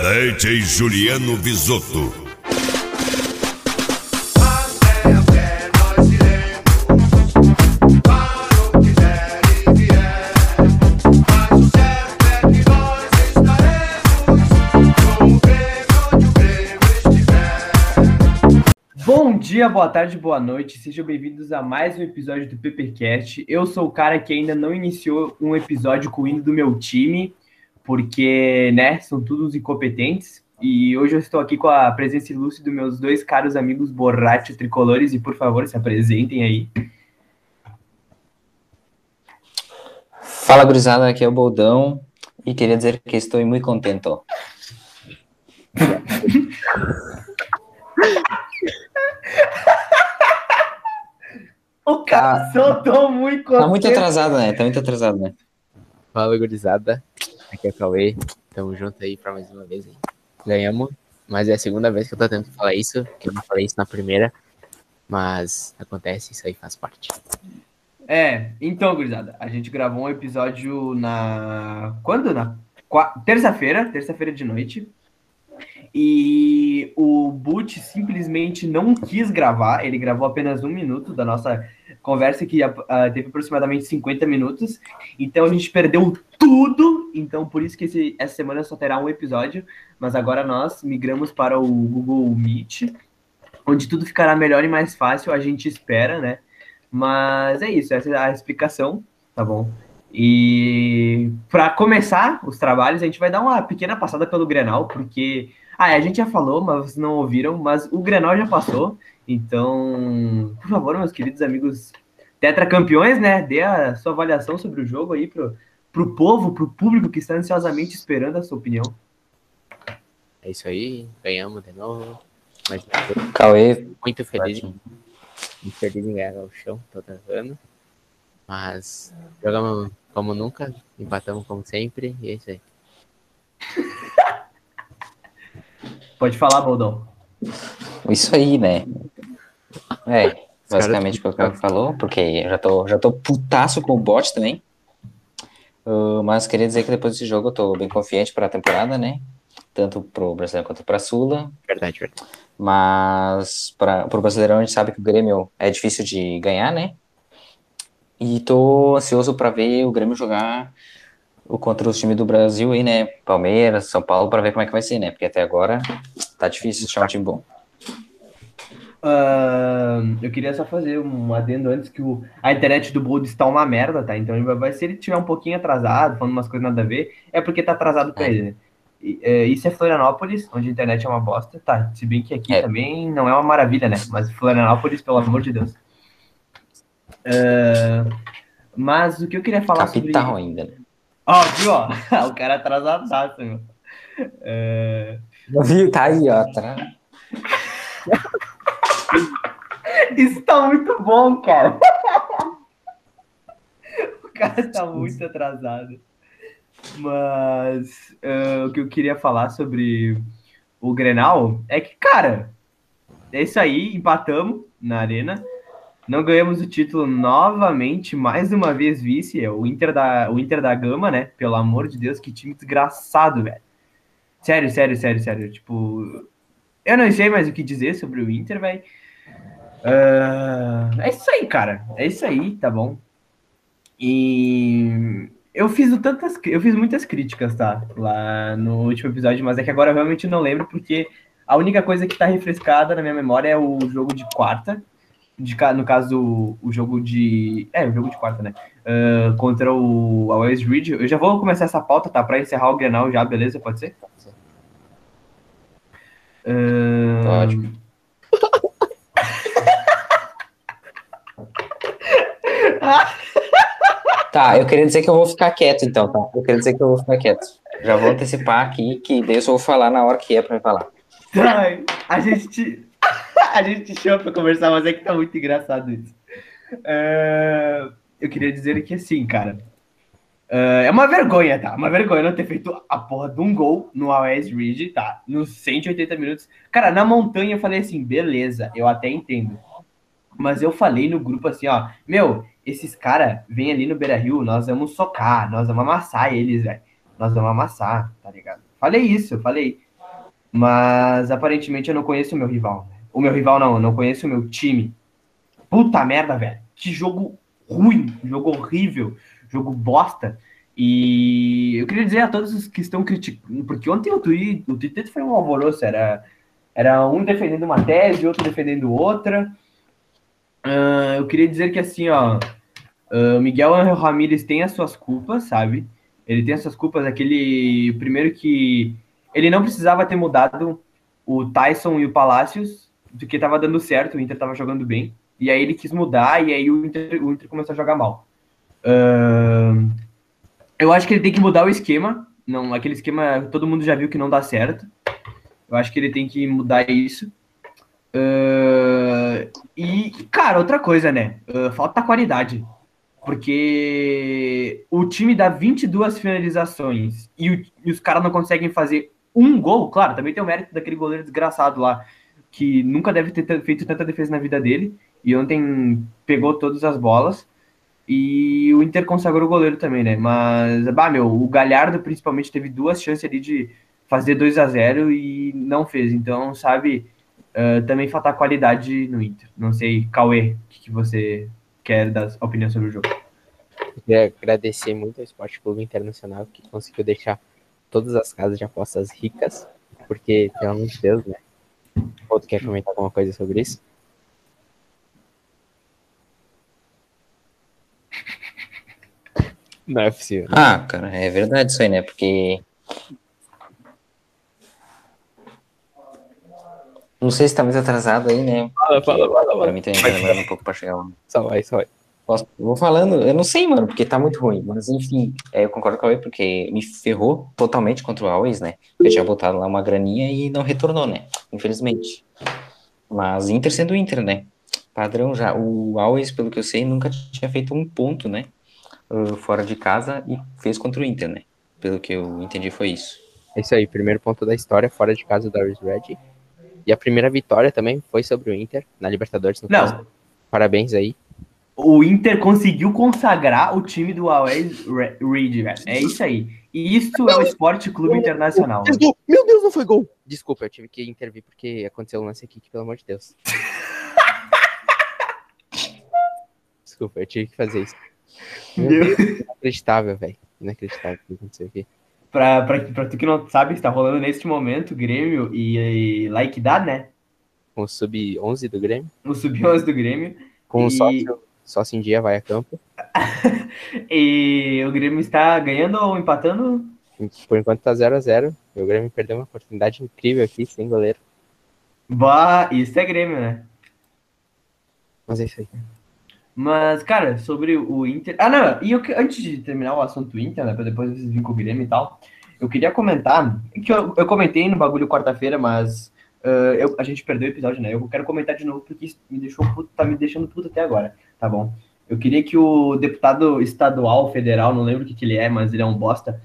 DJ Juliano Visotto. Bom dia, boa tarde, boa noite. Sejam bem-vindos a mais um episódio do PPcast. Eu sou o cara que ainda não iniciou um episódio com o hino do meu time, porque, né, são todos incompetentes. E hoje eu estou aqui com a presença ilustre dos meus dois caros amigos borracho tricolores e, por favor, se apresentem aí. Fala, gurizada, aqui é o Boldão e queria dizer que estou muito contente. O cara Tá. soltou muito contente. Tá muito atrasado, né? Tá muito atrasado, né? Fala, gurizada. Aqui é o Cauê. Tamo junto aí pra mais uma vez. Aí. Ganhamos, mas é a segunda vez que eu tô tentando falar isso, que eu não falei isso na primeira. Mas acontece, isso aí faz parte. É, então, gurizada, a gente gravou um episódio na. Quando? Na qua- terça-feira, terça-feira de noite. E o Boot simplesmente não quis gravar, ele gravou apenas um minuto da nossa conversa, que ah, teve aproximadamente 50 minutos. Então a gente perdeu tudo. Então, por isso que esse- essa semana só terá um episódio. Mas agora nós migramos para o Google Meet, onde tudo ficará melhor e mais fácil, a gente espera, né? Mas é isso, essa é a explicação, tá bom? E para começar os trabalhos, a gente vai dar uma pequena passada pelo Grenal, porque ah, a gente já falou, mas vocês não ouviram, mas o Grenal já passou. Então, por favor, meus queridos amigos tetracampeões, né? Dê a sua avaliação sobre o jogo aí pro, pro povo, pro público que está ansiosamente esperando a sua opinião. É isso aí, ganhamos de novo. Mas Cauê, muito feliz, muito feliz em ganhar o chão, tô tentando. Mas jogamos como nunca, empatamos como sempre, e é isso aí. Pode falar, Baldão. isso aí, né? É, basicamente o que o Cauê falou, porque eu já tô, já tô putaço com o bot também. Uh, mas queria dizer que depois desse jogo eu tô bem confiante para a temporada, né? Tanto pro Brasileiro quanto pra Sula. Verdade, verdade. Mas para o Brasileirão a gente sabe que o Grêmio é difícil de ganhar, né? E tô ansioso para ver o Grêmio jogar contra os times do Brasil aí, né? Palmeiras, São Paulo, para ver como é que vai ser, né? Porque até agora tá difícil achar um time bom. Ahn, eu queria só fazer um adendo antes que o, a internet do Bold está uma merda, tá? Então ele vai, vai- se ele tiver um pouquinho atrasado, falando umas coisas nada a ver, é porque tá atrasado pra É. ele, né? E, é, isso é Florianópolis, onde a internet é uma bosta, tá? Se bem que aqui É. também não é uma maravilha, né? Mas Florianópolis, pelo amor de Deus. É, mas o que eu queria falar Capital sobre... ainda, né? Ó, viu, ó? o cara atrasadaço, meu. Viu? Tá aí, ó. Tá... Isso tá muito bom, cara. o cara tá muito atrasado. Mas eh, o que eu queria falar sobre o Grenal é que, cara, é isso aí, empatamos na arena. Não ganhamos o título novamente, mais uma vez vice, é o Inter da, o Inter da Gama, né? Pelo amor de Deus, que time desgraçado, velho. Sério, sério, sério, sério. Tipo, eu não sei mais o que dizer sobre o Inter, velho. Ah, é isso aí, cara. É isso aí, tá bom? E eu fiz tantas, eu fiz muitas críticas, tá? Lá no último episódio, mas é que agora eu realmente não lembro, porque a única coisa que tá refrescada na minha memória é o jogo de quarta. De, no caso, o, jogo de. É, o jogo de quarta, né? Ah, contra o a West Ridge. Eu já vou começar essa pauta, tá? Pra encerrar o Grenal já, beleza? Pode ser? Ah, Pode. Tá, eu queria dizer que eu vou ficar quieto, então, tá? Eu queria dizer que eu vou ficar quieto. Já vou antecipar aqui, que daí eu só vou falar na hora que é pra me falar. Ai, a gente te, a gente te chama pra conversar, mas é que tá muito engraçado isso. É, eu queria dizer que assim, cara. é, é uma vergonha, tá? Uma vergonha não ter feito a porra de um gol no West Ridge, tá? Nos 180 minutos. Cara, na montanha eu falei assim, beleza, eu até entendo. Mas eu falei no grupo assim, ó, meu, esses caras vêm ali no Beira Rio, nós vamos socar, nós vamos amassar eles, velho. Nós vamos amassar, tá ligado? Falei isso, eu falei. Mas aparentemente eu não conheço o meu rival. né? O meu rival não, eu não conheço o meu time. Puta merda, velho. Que jogo ruim, jogo horrível, jogo bosta. E eu queria dizer a todos os que estão criticando, porque ontem o Twitter, o Twitter foi um alvoroço, era, era um defendendo uma tese, outro defendendo outra. Ah, eu queria dizer que assim, ó, o Miguel Angel Ramírez tem as suas culpas, sabe? Ele tem as suas culpas, aquele primeiro que ele não precisava ter mudado o Tyson e o Palácios, porque tava dando certo, o Inter tava jogando bem. E aí ele quis mudar e aí o Inter, o Inter começou a jogar mal. Ahn, eu acho que ele tem que mudar o esquema. Não, aquele esquema todo mundo já viu que não dá certo. Eu acho que ele tem que mudar isso. Ahn, e, cara, outra coisa, né? Ah, falta qualidade. Porque o time dá 22 finalizações e, o- e os caras não conseguem fazer um gol. Claro, também tem o mérito daquele goleiro desgraçado lá, que nunca deve ter feito tanta defesa na vida dele. E ontem pegou todas as bolas. E o Inter consagrou o goleiro também, né? Mas, bah, meu, o Galhardo principalmente teve duas chances ali de fazer 2 a 0 e não fez. Então, sabe, ah, também falta qualidade no Inter. Não sei, Cauê, o que, que você quer dar opinião sobre o jogo? Eu queria agradecer muito ao Esporte Clube Internacional que conseguiu deixar todas as casas de apostas ricas, porque, pelo amor de Deus, né? Outro quer comentar alguma coisa sobre isso? Não é possível. Ah, cara, é verdade isso aí, né? Porque. Não sei se tá muito atrasado aí, né? Fala, fala, fala, Pra mim também tá demorando um pouco pra chegar lá. Só vai, só vai. Posso, vou falando, eu não sei, mano, porque tá muito ruim, mas enfim, é, eu concordo com a Cauê, porque me ferrou totalmente contra o Always, né? Eu tinha botado lá uma graninha e não retornou, né? Infelizmente. Mas Inter sendo Inter, né? Padrão já. O Always, pelo que eu sei, nunca tinha feito um ponto, né? Uh, fora de casa e fez contra o Inter, né? Pelo que eu entendi foi isso. É isso aí, primeiro ponto da história, fora de casa do Darius Red. E a primeira vitória também foi sobre o Inter, na Libertadores. No caso. Não, Parabéns aí. O Inter conseguiu consagrar o time do Always Re- Reed, velho. É isso aí. E isso é o Esporte Clube Internacional. Meu Deus, meu Deus, não foi gol! Desculpa, eu tive que intervir porque aconteceu um lance aqui que, pelo amor de Deus. Desculpa, eu tive que fazer isso. Meu. Deus, inacreditável, velho. Inacreditável o que aconteceu aqui. Pra, pra, pra tu que não sabe, está rolando neste momento Grêmio e, e Like Dá, né? Com o sub-11 do Grêmio. O sub-11 do Grêmio. Com o E- sócio, sócio em dia vai a campo. E o Grêmio está ganhando ou empatando? Por enquanto tá 0x0. O Grêmio perdeu uma oportunidade incrível aqui, sem goleiro. Bah, isso é Grêmio, né? Mas é isso aí. Mas, cara, sobre o Inter. Ah, não, e eu, antes de terminar o assunto Inter, né? Pra depois vocês virem com o Grêmio e tal, eu queria comentar. Que eu, eu comentei no bagulho quarta-feira, mas ah, eu- a gente perdeu o episódio, né? Eu quero comentar de novo porque isso me deixou puto, tá me deixando puto até agora, tá bom? Eu queria que o deputado estadual, federal, não lembro o que, que ele é, mas ele é um bosta.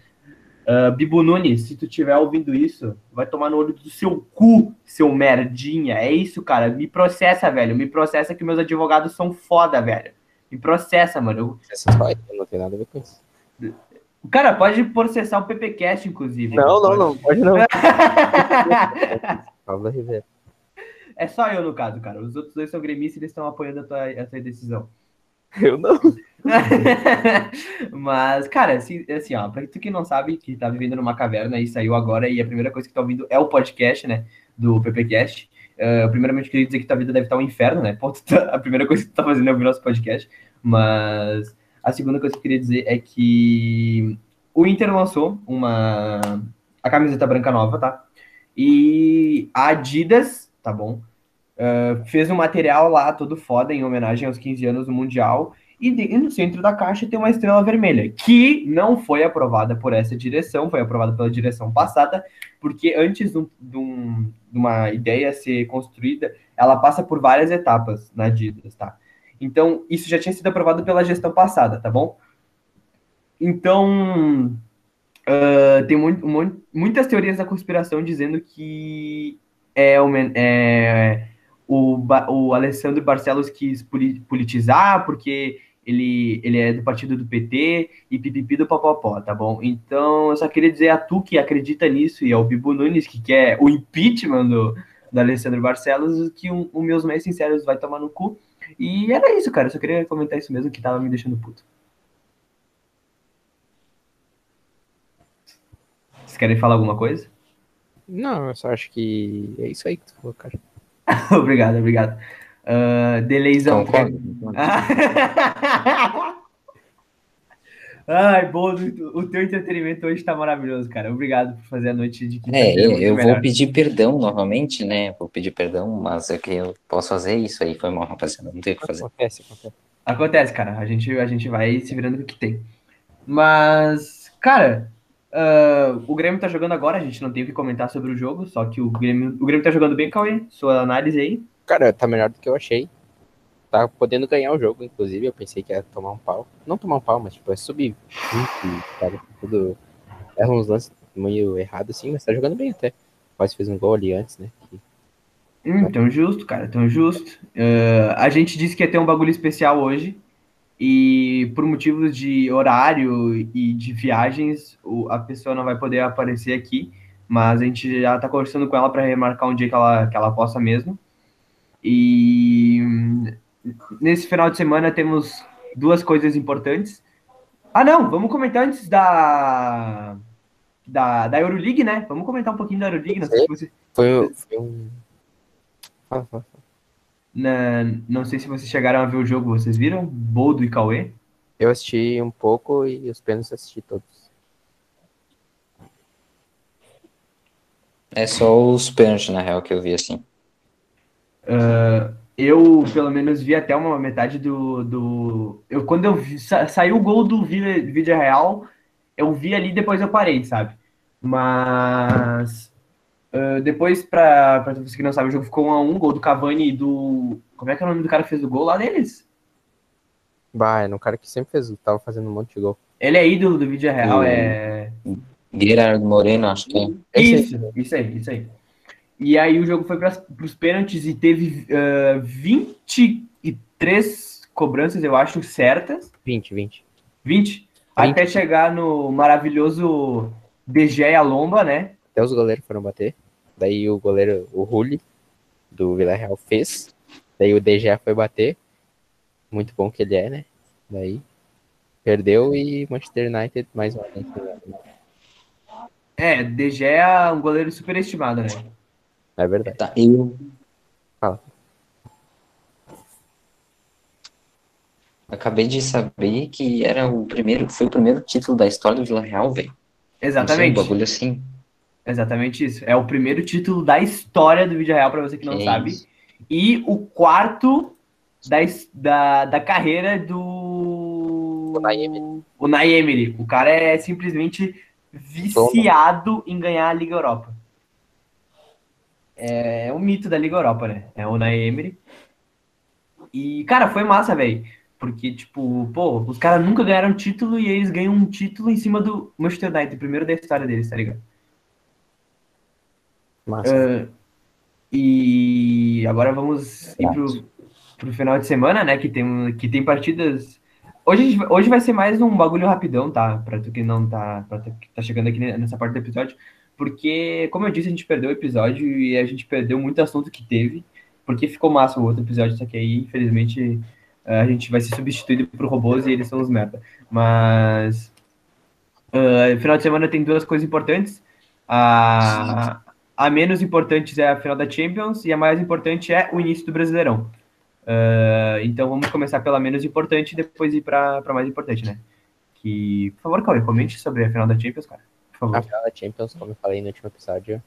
ah, Bibo Nunes, se tu estiver ouvindo isso, vai tomar no olho do seu cu, seu merdinha. É isso, cara. Me processa, velho. Me processa que meus advogados são foda, velho. Me processa, mano. Eu- não tem nada a ver com isso. O cara pode processar o PPCast, inclusive. Não, não, não. Pode não. Pablo Ribeiro. É só eu, no caso, cara. Os outros dois são gremistas e eles estão apoiando a tua, a tua decisão. Eu não. Mas, cara, assim, assim, ó, pra tu que não sabe, que tá vivendo numa caverna e saiu agora, e a primeira coisa que tá ouvindo é o podcast, né? Do PPCast. Uh, primeiramente, queria dizer que tua vida deve estar um inferno, né? Pô, tá- a primeira coisa que tu tá fazendo é ouvir nosso podcast. Mas a segunda coisa que eu queria dizer é que o Inter lançou uma a camiseta branca nova, tá? E a Adidas, tá bom? Uh, fez um material lá todo foda em homenagem aos 15 anos do Mundial. E, no centro da caixa tem uma estrela vermelha, que não foi aprovada por essa direção, foi aprovada pela direção passada, porque antes de, um- de um- uma ideia ser construída, ela passa por várias etapas na Adidas, tá? Então, isso já tinha sido aprovado pela gestão passada, tá bom? Então, ah, tem muito- mu- muitas teorias da conspiração dizendo que é, é, o, Ba- o Alessandro Barcelos quis poli- politizar, porque ele, ele é do partido do PT e pipipi do popopó, tá bom? Então, eu só queria dizer a tu que acredita nisso e ao Bibo Nunes, que quer o impeachment do, do Alessandro Barcelos, que o um, um meus mais sinceros vai tomar no cu. E era isso, cara. Eu só queria comentar isso mesmo que tava me deixando puto. Vocês querem falar alguma coisa? Não, eu só acho que é isso aí que tu falou, cara. obrigado, obrigado. Uh, Deleizão. Concordo. Ai, bom, o teu entretenimento hoje tá maravilhoso, cara. Obrigado por fazer a noite de quinta É, eu, eu vou pedir perdão novamente, né? Vou pedir perdão, mas é que eu posso fazer isso aí. Foi mal, rapaziada. Não tenho o que fazer. Acontece, acontece. Acontece, cara. A gente, a gente vai se virando com o que tem. Mas, cara, uh, o Grêmio tá jogando agora. A gente não tem o que comentar sobre o jogo, só que o Grêmio, o Grêmio tá jogando bem, Cauê. Sua análise aí. Cara, tá melhor do que eu achei. Tá podendo ganhar o jogo, inclusive. Eu pensei que ia tomar um pau. Não tomar um pau, mas tipo, é subir. Cara, tudo. Erra uns lances meio errado assim, mas tá jogando bem até. Quase fez um gol ali antes, né? Que... Hum, tão justo, cara, tão justo. Uh, a gente disse que ia ter um bagulho especial hoje. E por motivos de horário e de viagens, a pessoa não vai poder aparecer aqui. Mas a gente já tá conversando com ela para remarcar um dia que ela, que ela possa mesmo. E nesse final de semana temos duas coisas importantes. Ah, não, vamos comentar antes da da, da Euroleague, né? Vamos comentar um pouquinho da Euroleague. Não sei se você... Foi, foi um. Fala. Na, não sei se vocês chegaram a ver o jogo, vocês viram? Boldo e Cauê? Eu assisti um pouco e os pênaltis assisti todos. É só os pênaltis, na real, que eu vi assim. Uh, eu, pelo menos, vi até uma metade do. do... Eu, quando eu vi, sa, saiu o gol do Vídeo Real, eu vi ali depois eu parei, sabe? Mas. Uh, depois, pra, pra você que não sabe, o jogo ficou 1 a 1 gol do Cavani e do. Como é que é o nome do cara que fez o gol lá deles? Bah, é um cara que sempre fez, tava fazendo um monte de gol. Ele é ídolo do Vídeo Real, é. Gerardo Moreno, acho que é. Isso, isso aí, isso aí. E aí o jogo foi para os pênaltis e teve uh, 23 cobranças, eu acho, certas. 20, 20. 20? 20. Até chegar no maravilhoso DG Alomba, né? Até os goleiros foram bater. Daí o goleiro, o Rulli, do Vila Real, fez. Daí o DG foi bater. Muito bom que ele é, né? Daí perdeu e Manchester United mais uma vez. É, DG é um goleiro super estimado, né? É verdade. Tá, eu. Fala. Acabei de saber que era o primeiro, foi o primeiro título da história do Vila Real, velho. Exatamente. Um bagulho assim. Exatamente isso. É o primeiro título da história do Vídeo Real, para você que não sabe. Isso. E o quarto da, da, da carreira do. O Naemery. O Naemery. O cara é simplesmente viciado Toma. em ganhar a Liga Europa. É, é um mito da Liga Europa, né? É o Naemery. E, cara, foi massa, velho. Porque, tipo, pô, os caras nunca ganharam título e eles ganham um título em cima do Manchester United, primeiro da história deles, tá ligado? Uh, e agora vamos ir pro, pro final de semana, né? Que tem, que tem partidas. Hoje, hoje vai ser mais um bagulho rapidão, tá? Pra tu que não tá. Pra tu que tá chegando aqui nessa parte do episódio. Porque, como eu disse, a gente perdeu o episódio e a gente perdeu muito assunto que teve. Porque ficou massa o outro episódio, só que aí, infelizmente, a gente vai ser substituído por robôs e eles são os merda. Mas. Uh, final de semana tem duas coisas importantes. A, a menos importante é a final da Champions e a mais importante é o início do Brasileirão. Uh, então vamos começar pela menos importante e depois ir para mais importante, né? Que, por favor, Cauê, comente sobre a final da Champions, cara. Por favor. A final da Champions, como eu falei no último episódio,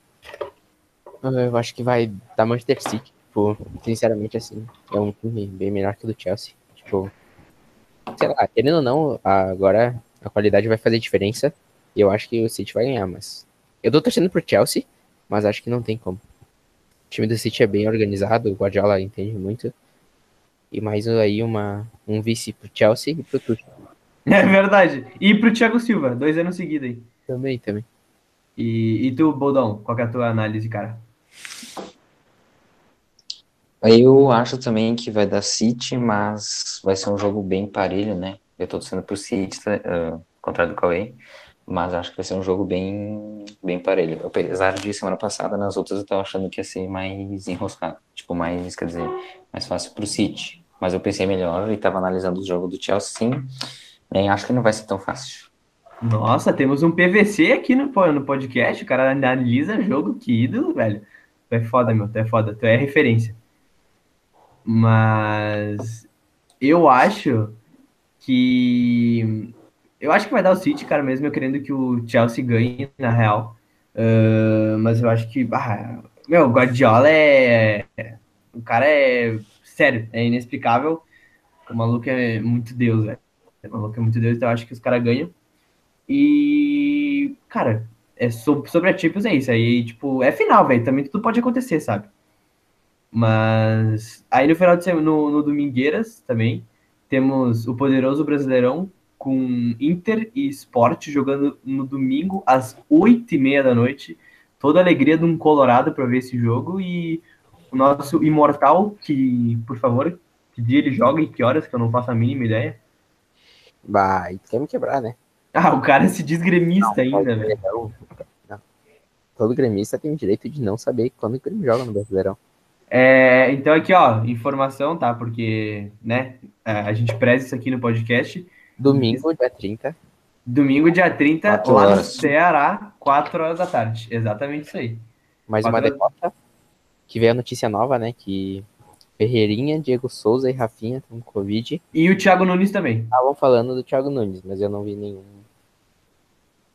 eu acho que vai dar Manchester City. Tipo, sinceramente, assim, é um time bem melhor que o do Chelsea. Tipo, sei lá, querendo ou não, agora a qualidade vai fazer diferença. E eu acho que o City vai ganhar, mas. Eu tô torcendo pro Chelsea, mas acho que não tem como. O time do City é bem organizado, o Guardiola entende muito. E mais aí uma, um vice pro Chelsea e pro Tuchel. É verdade. E pro Thiago Silva, dois anos seguidos aí. Também, também. E, e tu, Boldão, qual é a tua análise, cara? Eu acho também que vai dar City, mas vai ser um jogo bem parelho, né? Eu tô torcendo pro City, uh, contrário do Cauê, mas acho que vai ser um jogo bem, bem parelho. Apesar de semana passada, nas outras eu tava achando que ia ser mais enroscado. Tipo, mais, quer dizer, mais fácil pro City. Mas eu pensei melhor e tava analisando o jogo do Chelsea, sim. Nem acho que não vai ser tão fácil. Nossa, temos um PVC aqui no, no podcast. O cara analisa jogo, que ídolo, velho. Tu é foda, meu, tu é foda, tu é referência. Mas eu acho que. Eu acho que vai dar o City, cara, mesmo eu querendo que o Chelsea ganhe, na real. Uh, mas eu acho que. Ah, meu, o Guardiola é. O cara é. Sério, é inexplicável. O maluco é muito Deus, velho. O maluco é muito Deus, então eu acho que os caras ganham. E, cara, é sobre, sobre a Champions é isso. Aí, tipo, é final, velho. Também tudo pode acontecer, sabe? Mas aí no final de semana, no, no Domingueiras também, temos o poderoso Brasileirão com Inter e Sport jogando no domingo às oito e meia da noite. Toda a alegria de um Colorado para ver esse jogo e o nosso imortal, que, por favor, que dia ele joga e que horas, que eu não faço a mínima ideia. Bah, e quer me quebrar, né? Ah, o cara se diz gremista não, ainda, velho. Não. Todo gremista tem o direito de não saber quando o Grêmio joga no Brasileirão. É, então aqui, ó, informação, tá? Porque, né, é, a gente preza isso aqui no podcast. Domingo, dia 30. Domingo, dia 30, quatro lá horas. no Ceará, 4 horas da tarde. Exatamente isso aí. Mais uma derrota. Que veio a notícia nova, né? Que Ferreirinha, Diego Souza e Rafinha com Covid. E o Thiago Nunes também. Estavam falando do Thiago Nunes, mas eu não vi nenhum.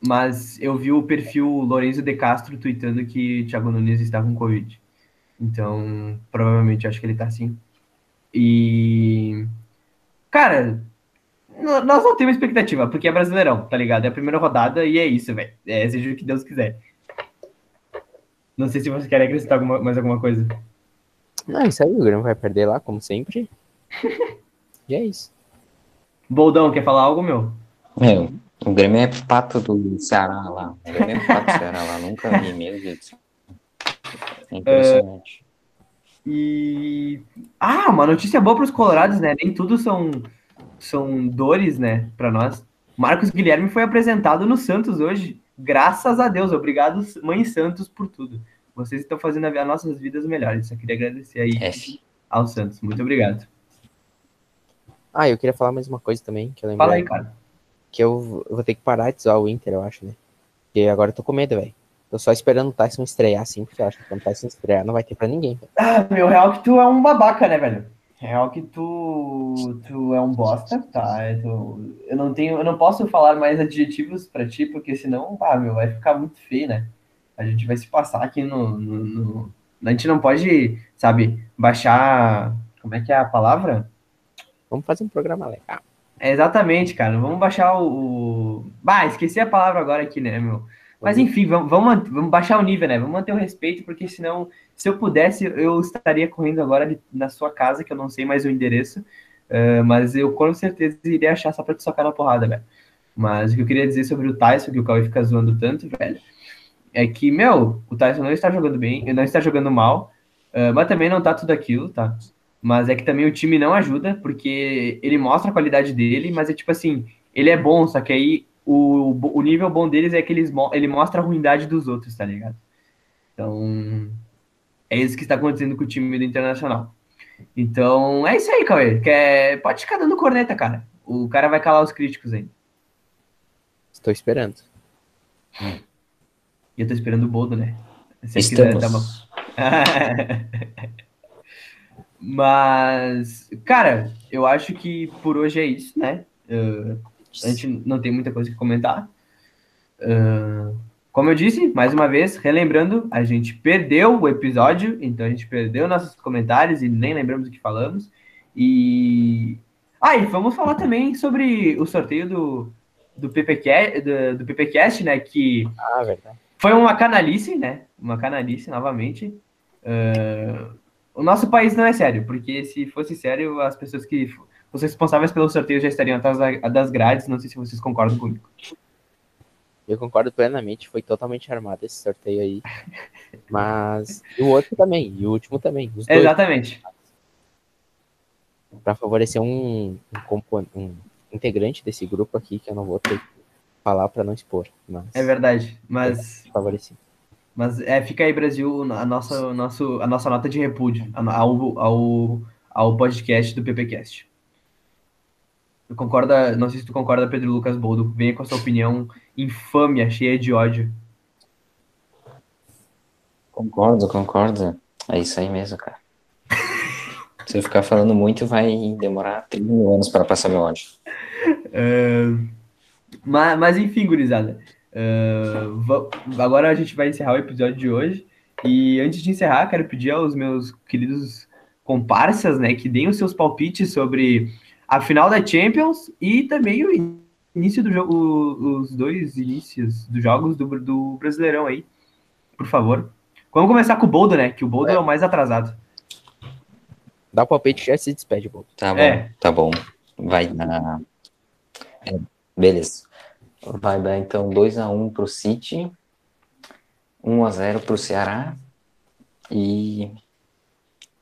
Mas eu vi o perfil Lorenzo de Castro tweetando que o Thiago Nunes estava com Covid. Então, provavelmente acho que ele tá assim. E. Cara, nós não temos expectativa, porque é brasileirão, tá ligado? É a primeira rodada e é isso, velho. É, seja o que Deus quiser. Não sei se você quer acrescentar alguma, mais alguma coisa. Não, isso aí, o Grêmio vai perder lá, como sempre. e é isso. Boldão, quer falar algo, meu? Meu, o Grêmio é pato do Ceará lá. O Grêmio é pato do Ceará lá. Nunca vi mesmo. É impressionante. e. Ah, uma notícia boa para os colorados, né? Nem tudo são, são dores, né, para nós. Marcos Guilherme foi apresentado no Santos hoje. Graças a Deus. Obrigado, Mãe Santos, por tudo. Vocês estão fazendo as nossas vidas melhores. Só queria agradecer aí é. ao Santos. Muito obrigado. Ah, eu queria falar mais uma coisa também, que eu lembrei. Fala aí, cara. Que eu vou ter que parar de zoar o Inter, eu acho, né? Porque agora eu tô com medo, velho. Tô só esperando o Tyson estrear, assim, porque eu acho que quando o Tyson estrear não vai ter pra ninguém. Ah, meu, real que tu é um babaca, né, velho? Real que tu, tu é um bosta, tá? É tu, eu não tenho, eu não posso falar mais adjetivos pra ti, porque senão, ah, meu, vai ficar muito feio, né? A gente vai se passar aqui no, no, no... A gente não pode, sabe, baixar. Como é que é a palavra? Vamos fazer um programa legal. É exatamente, cara. Vamos baixar o. o... Bah, esqueci a palavra agora aqui, né, meu? Mas enfim, vamos, vamos, vamos, baixar o nível, né? Vamos manter o respeito, porque senão, se eu pudesse, eu estaria correndo agora na sua casa, que eu não sei mais o endereço, uh, mas eu com certeza iria achar só pra te socar na porrada, velho. Mas o que eu queria dizer sobre o Tyson, que o Cauê fica zoando tanto, velho, é que, meu, o Tyson não está jogando bem, não está jogando mal, uh, mas também não tá tudo aquilo, tá? Mas é que também o time não ajuda, porque ele mostra a qualidade dele, mas é tipo assim, ele é bom, só que aí o, o nível bom deles é que eles, ele mostra a ruindade dos outros, tá ligado? Então, é isso que está acontecendo com o time do Internacional. Então, é isso aí, Cauê. Quer... Pode ficar dando corneta, cara. O cara vai calar os críticos ainda. Estou esperando. E eu tô esperando o Boldo, né? Se Estamos. Dar uma... Mas, cara, eu acho que por hoje é isso, né? Uh, a gente não tem muita coisa que comentar. Uh, como eu disse, mais uma vez, relembrando, a gente perdeu o episódio, então a gente perdeu nossos comentários e nem lembramos o que falamos. E. Ah, e vamos falar também sobre o sorteio do, do, PPCast, do, do PPCast, né? Que ah, verdade. foi uma canalice, né? Uma canalice, novamente. Uh, o nosso país não é sério, porque se fosse sério, as pessoas que os responsáveis pelo sorteio já estariam atrás das grades, não sei se vocês concordam comigo. Eu concordo plenamente, foi totalmente armado esse sorteio aí. Mas. E o outro também, e o último também. Exatamente. para favorecer um, um, um integrante desse grupo aqui, que eu não vou ter que falar para não expor. Mas É verdade. Mas, favoreci. mas é, fica aí, Brasil, a nossa, nosso, a nossa nota de repúdio ao, ao, ao podcast do PPcast. Tu concorda, não sei se tu concorda, Pedro Lucas Boldo. Venha com a sua opinião infâmia, cheia de ódio. Concordo, concordo. É isso aí mesmo, cara. Se eu ficar falando muito, vai demorar 30 mil anos para passar meu ódio. Mas, mas enfim, gurizada. Va- agora a gente vai encerrar o episódio de hoje. E antes de encerrar, quero pedir aos meus queridos comparsas, né, que deem os seus palpites sobre a final da Champions e também o início do jogo, os dois inícios dos jogos do, do Brasileirão aí, por favor. Vamos começar com o Boldo, né, que o Boldo é, o mais atrasado. Dá o palpite e já se despede, Bob. Tá bom, É. tá bom. Vai dar. É, beleza. Vai dar então 2x1 pro City, 1x0 pro Ceará e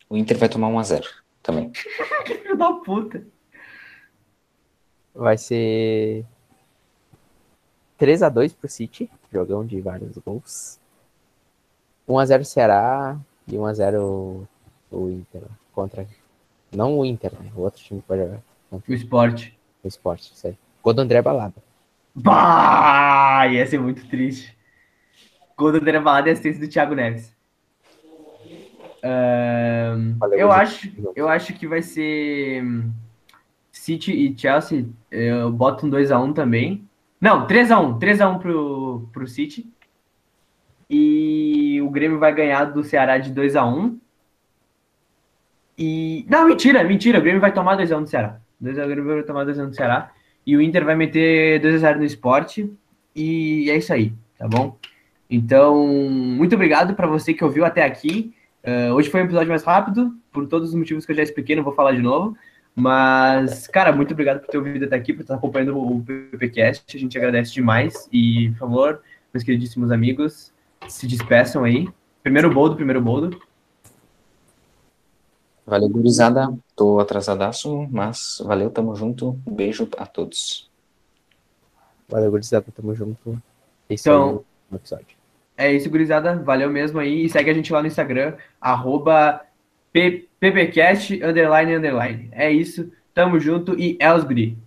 o Inter vai tomar 1x0 também. Filho da puta. Vai ser 3x2 pro City, jogão de vários gols. 1x0 Ceará e 1x0 o Inter contra. Não o Inter, né? O outro time que vai jogar. O esporte. O esporte, isso aí. Gol do André Balada. Bah, ia ser muito triste. Gol do André Balada e assistência do Thiago Neves. Ahn, Valeu, eu, acho, eu acho que vai ser City e Chelsea. Eu boto um 2x1 também. Não, 3x1. 3x1 pro, pro City. E o Grêmio vai ganhar do Ceará de 2x1. E. Não, mentira, mentira. O Grêmio vai tomar 2x1 do Ceará. 2x1 o Grêmio vai tomar 2x1 do Ceará. E o Inter vai meter 2x0 no esporte. E é isso aí, tá bom? Então, muito obrigado para você que ouviu até aqui. Uh, hoje foi um episódio mais rápido, por todos os motivos que eu já expliquei, não vou falar de novo. Mas, cara, muito obrigado por ter ouvido até aqui, por estar acompanhando o PPcast. A gente agradece demais. E, por favor, meus queridíssimos amigos, se despeçam aí. Primeiro boldo, primeiro boldo. Valeu, gurizada. Tô atrasadaço, mas valeu, tamo junto. Um beijo a todos. Valeu, gurizada, tamo junto. Esse Então- aí no episódio. É isso, gurizada. Valeu mesmo aí. E segue a gente lá no Instagram, arroba P- ppcast, underline, underline. É isso. Tamo junto e Elsguri.